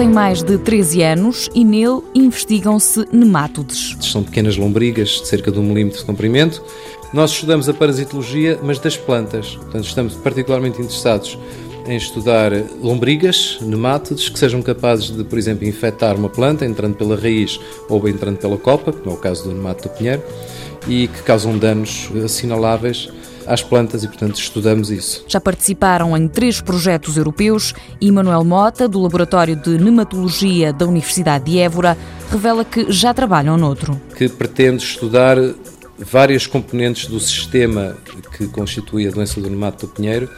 tem mais de 13 anos e nele investigam-se nemátodes. São pequenas lombrigas de cerca de um milímetro de comprimento. Nós estudamos a parasitologia, mas das plantas. Portanto, estamos particularmente interessados em estudar lombrigas, nemátodes, que sejam capazes de, por exemplo, infectar uma planta, entrando pela raiz ou entrando pela copa, como é o caso do nemátodo do pinheiro, e que causam danos assinaláveis às plantas e, portanto, estudamos isso. Já participaram em três projetos europeus e Manuel Mota, do Laboratório de Nematologia da Universidade de Évora, revela que já trabalham noutro. Que pretende estudar várias componentes do sistema que constitui a doença do nemato do pinheiro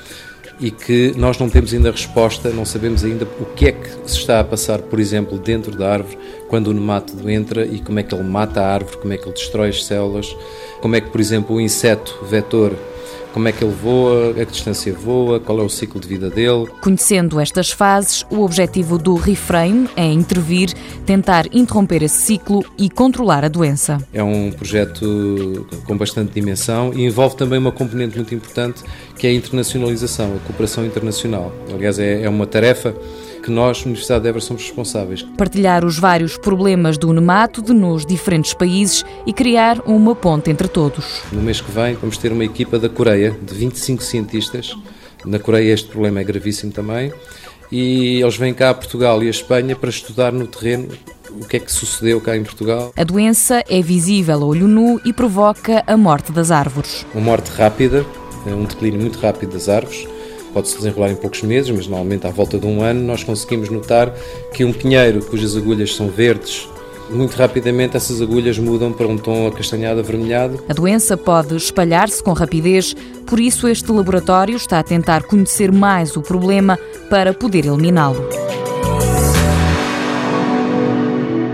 e que nós não temos ainda resposta, não sabemos ainda o que é que se está a passar, por exemplo, dentro da árvore, quando o nemátodo entra e como é que ele mata a árvore, como é que ele destrói as células, como é que, por exemplo, o inseto vetor como é que ele voa, a que distância voa, qual é o ciclo de vida dele. Conhecendo estas fases, o objetivo do Reframe é intervir, tentar interromper esse ciclo e controlar a doença. É um projeto com bastante dimensão e envolve também uma componente muito importante que é a internacionalização, a cooperação internacional. Aliás, é, é uma tarefa que nós, Universidade de Évora, somos responsáveis. Partilhar os vários problemas do nemátodo nos diferentes países e criar uma ponte entre todos. No mês que vem vamos ter uma equipa da Coreia de 25 cientistas. Na Coreia este problema é gravíssimo também e eles vêm cá a Portugal e a Espanha para estudar no terreno o que é que sucedeu cá em Portugal. A doença é visível a olho nu e provoca a morte das árvores. Uma morte rápida, um declínio muito rápido das árvores pode-se desenrolar em poucos meses, mas normalmente à volta de um ano nós conseguimos notar que um pinheiro cujas agulhas são verdes muito rapidamente essas agulhas mudam para um tom acastanhado avermelhado. A doença pode espalhar-se com rapidez, por isso este laboratório está a tentar conhecer mais o problema para poder eliminá-lo.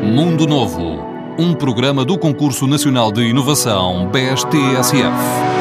Mundo Novo, um programa do Concurso Nacional de Inovação BSTSF.